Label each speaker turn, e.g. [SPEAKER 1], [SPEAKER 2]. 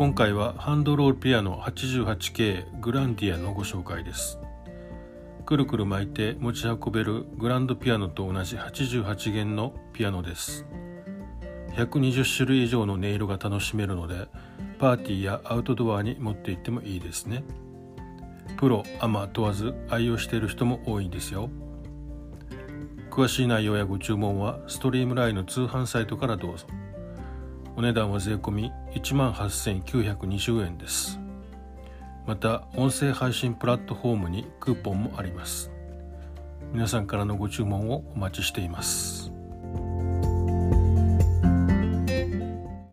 [SPEAKER 1] 今回はハンドロールピアノ 88K グランディアのご紹介です。くるくる巻いて持ち運べるグランドピアノと同じ88弦のピアノです。120種類以上の音色が楽しめるのでパーティーやアウトドアに持って行ってもいいですね。プロアマ問わず愛用している人も多いんですよ。詳しい内容やご注文はストリームラインの通販サイトからどうぞ。お値段は税込18,920円です。また音声配信プラットフォームにクーポンもあります。皆さんからのご注文をお待ちしています。